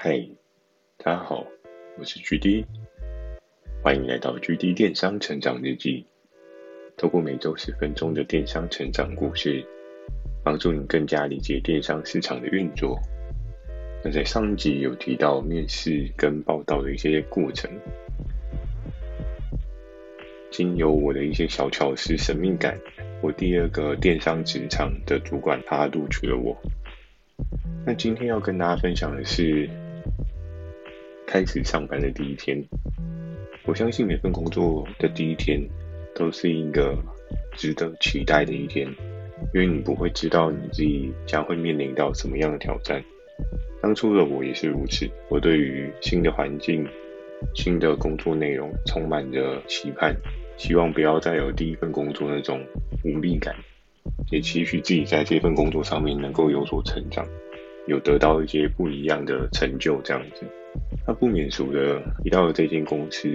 嗨，大家好，我是 GD，欢迎来到 GD 电商成长日记。透过每周十分钟的电商成长故事，帮助你更加理解电商市场的运作。那在上一集有提到面试跟报道的一些过程，经由我的一些小巧思、神秘感，我第二个电商职场的主管他录取了我。那今天要跟大家分享的是开始上班的第一天。我相信每份工作的第一天都是一个值得期待的一天，因为你不会知道你自己将会面临到什么样的挑战。当初的我也是如此，我对于新的环境、新的工作内容充满着期盼，希望不要再有第一份工作那种无力感，也期许自己在这份工作上面能够有所成长，有得到一些不一样的成就，这样子。那不免俗的，一到了这间公司，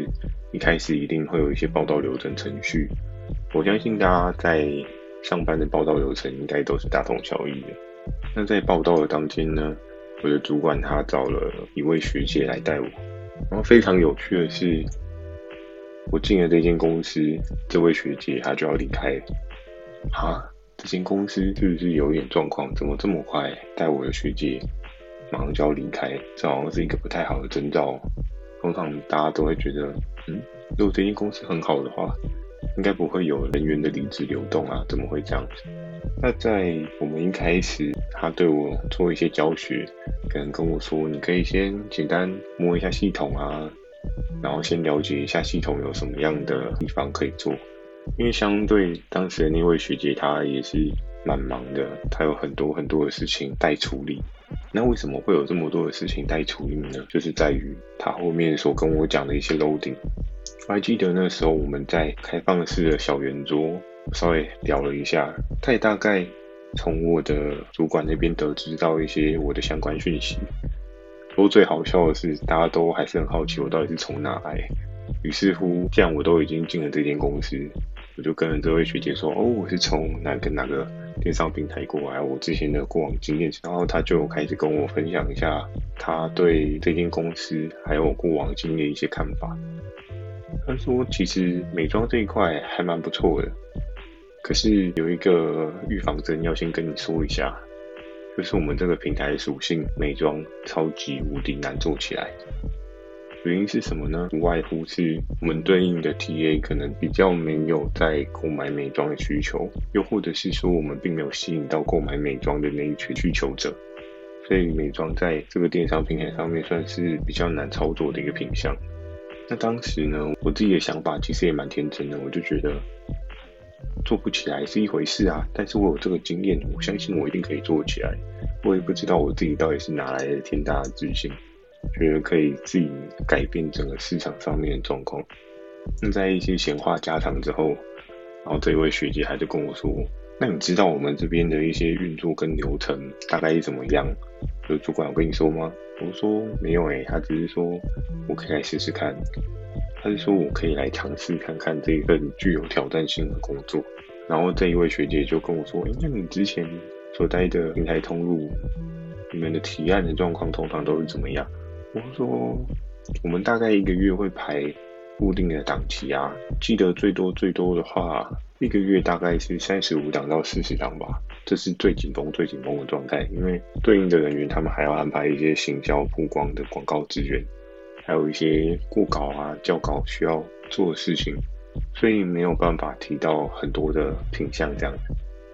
一开始一定会有一些报道流程程序。我相信大家在上班的报道流程应该都是大同小异的。那在报道的当天呢，我的主管他找了一位学姐来带我，然后非常有趣的是，我进了这间公司，这位学姐她就要离开。啊，这间公司是不是有点状况？怎么这么快带我的学姐马上就要离开？这好像是一个不太好的征兆。通常大家都会觉得，嗯，如果这间公司很好的话，应该不会有人员的离职流动啊，怎么会这样子？那在我们一开始，他对我做一些教学，可能跟我说，你可以先简单摸一下系统啊，然后先了解一下系统有什么样的地方可以做。因为相对当时的那位学姐，她也是蛮忙的，她有很多很多的事情待处理。那为什么会有这么多的事情待处理呢？就是在于她后面所跟我讲的一些 loading。我还记得那时候我们在开放式的小圆桌。稍微聊了一下，她也大概从我的主管那边得知到一些我的相关讯息。不过最好笑的是，大家都还是很好奇我到底是从哪来。于是乎，既然我都已经进了这间公司，我就跟这位学姐说：“哦，我是从哪个哪个电商平台过来，我之前的过往经验。”然后她就开始跟我分享一下她对这间公司还有过往经历一些看法。她说：“其实美妆这一块还蛮不错的。”可是有一个预防针要先跟你说一下，就是我们这个平台属性，美妆超级无敌难做起来。原因是什么呢？无外乎是我们对应的 TA 可能比较没有在购买美妆的需求，又或者是说我们并没有吸引到购买美妆的那一群需求者，所以美妆在这个电商平台上面算是比较难操作的一个品项。那当时呢，我自己的想法其实也蛮天真的，我就觉得。做不起来是一回事啊，但是我有这个经验，我相信我一定可以做起来。我也不知道我自己到底是哪来的天大的自信，觉得可以自己改变整个市场上面的状况。那在一些闲话家常之后，然后这一位学姐还就跟我说：“那你知道我们这边的一些运作跟流程大概是怎么样？”就主管有跟你说吗？我说没有诶、欸，他只是说我可以来试试看。他是说我可以来尝试看看这一份具有挑战性的工作，然后这一位学姐就跟我说：“诶，那你之前所待的平台通路，你们的提案的状况通常都是怎么样？”我说：“我们大概一个月会排固定的档期啊，记得最多最多的话，一个月大概是三十五档到四十档吧，这是最紧绷最紧绷的状态，因为对应的人员他们还要安排一些行销曝光的广告资源。”还有一些过稿啊、校稿需要做的事情，所以没有办法提到很多的品相这样。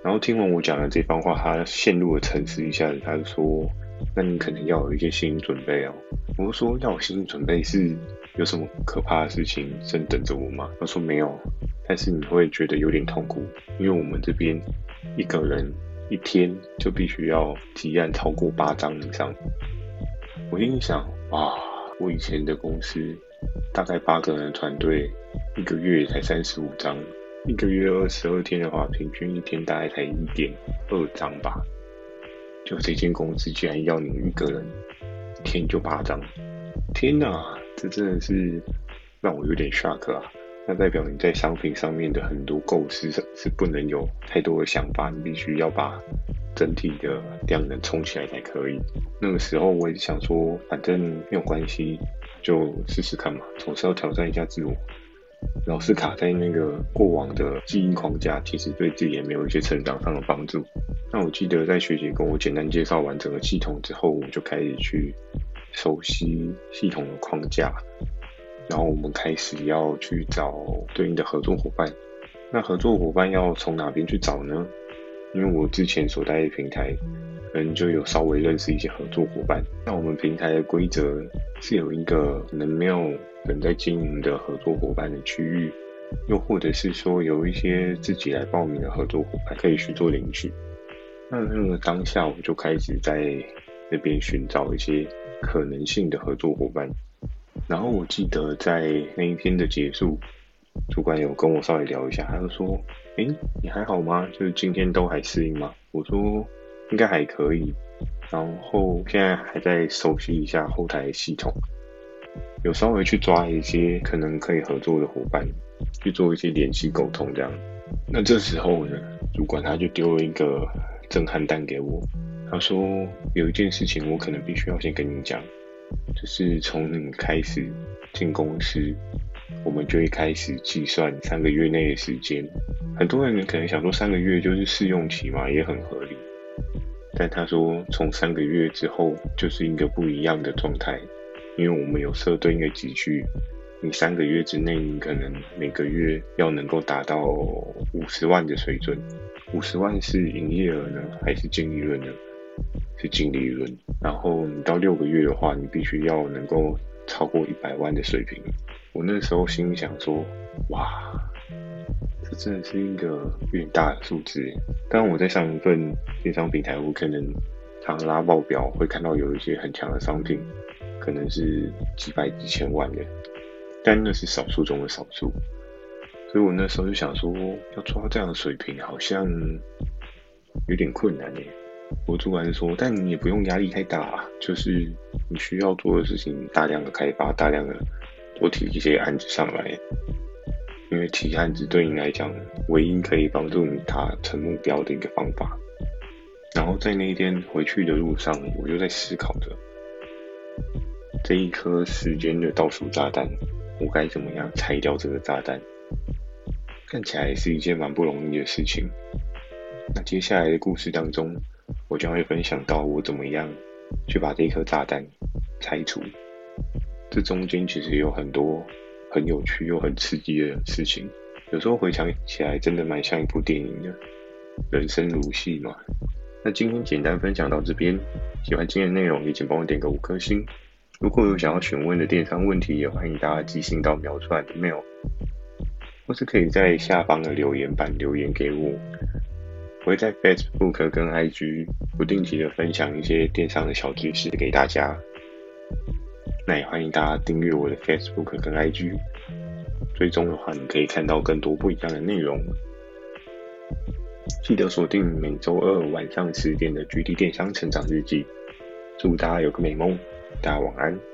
然后听完我讲的这番话，他陷入了沉思一下子，他就说：“那你可能要有一些心理准备哦。”我说：“要有心理准备是有什么可怕的事情正等着我吗？”他说：“没有，但是你会觉得有点痛苦，因为我们这边一个人一天就必须要提案超过八张以上。”我心想：“哇。”我以前的公司大概八个人的团队，一个月才三十五张，一个月二十二天的话，平均一天大概才一点二张吧。就这间公司居然要你一个人一天就八张，天哪，这真的是让我有点 shock 啊！那代表你在商品上面的很多构思是不能有太多的想法，你必须要把整体的量能冲起来才可以。那个时候我也想说，反正没有关系，就试试看嘛，总是要挑战一下自我。老是卡在那个过往的记忆框架，其实对自己也没有一些成长上的帮助。那我记得在学姐跟我简单介绍完整个系统之后，我就开始去熟悉系统的框架，然后我们开始要去找对应的合作伙伴。那合作伙伴要从哪边去找呢？因为我之前所在的平台，可能就有稍微认识一些合作伙伴。那我们平台的规则是有一个可能没有人在经营的合作伙伴的区域，又或者是说有一些自己来报名的合作伙伴可以去做领取。那那个当下我就开始在那边寻找一些可能性的合作伙伴。然后我记得在那一天的结束，主管有跟我稍微聊一下，他就说：“诶，你还好吗？就是今天都还适应吗？”我说：“应该还可以。”然后现在还在熟悉一下后台系统，有稍微去抓一些可能可以合作的伙伴，去做一些联系沟通这样。那这时候呢，主管他就丢了一个震撼弹给我，他说：“有一件事情我可能必须要先跟你讲，就是从你开始进公司。”我们就会开始计算三个月内的时间。很多人可能想说三个月就是试用期嘛，也很合理。但他说从三个月之后就是一个不一样的状态，因为我们有设对应的级距。你三个月之内，你可能每个月要能够达到五十万的水准。五十万是营业额呢，还是净利润呢？是净利润。然后你到六个月的话，你必须要能够超过一百万的水平。我那时候心里想说，哇，这真的是一个有点大的数字。当我在上一份电商平台，我可能常拉报表，会看到有一些很强的商品，可能是几百几千万的，但那是少数中的少数。所以我那时候就想说，要抓这样的水平，好像有点困难耶。我主管说，但你也不用压力太大，就是你需要做的事情，大量的开发，大量的。多提一些案子上来，因为提案子对你来讲，唯一可以帮助你达成目标的一个方法。然后在那一天回去的路上，我就在思考着这一颗时间的倒数炸弹，我该怎么样拆掉这个炸弹？看起来是一件蛮不容易的事情。那接下来的故事当中，我将会分享到我怎么样去把这一颗炸弹拆除。这中间其实有很多很有趣又很刺激的事情，有时候回想起来真的蛮像一部电影的。人生如戏嘛。那今天简单分享到这边，喜欢今天的内容也请帮我点个五颗星。如果有想要询问的电商问题，也欢迎大家寄信到描出来的 mail，或是可以在下方的留言板留言给我。我会在 Facebook 跟 IG 不定期的分享一些电商的小知识给大家。那也欢迎大家订阅我的 Facebook 跟 IG，追踪的话，你可以看到更多不一样的内容。记得锁定每周二晚上十点的 GD 电商成长日记。祝大家有个美梦，大家晚安。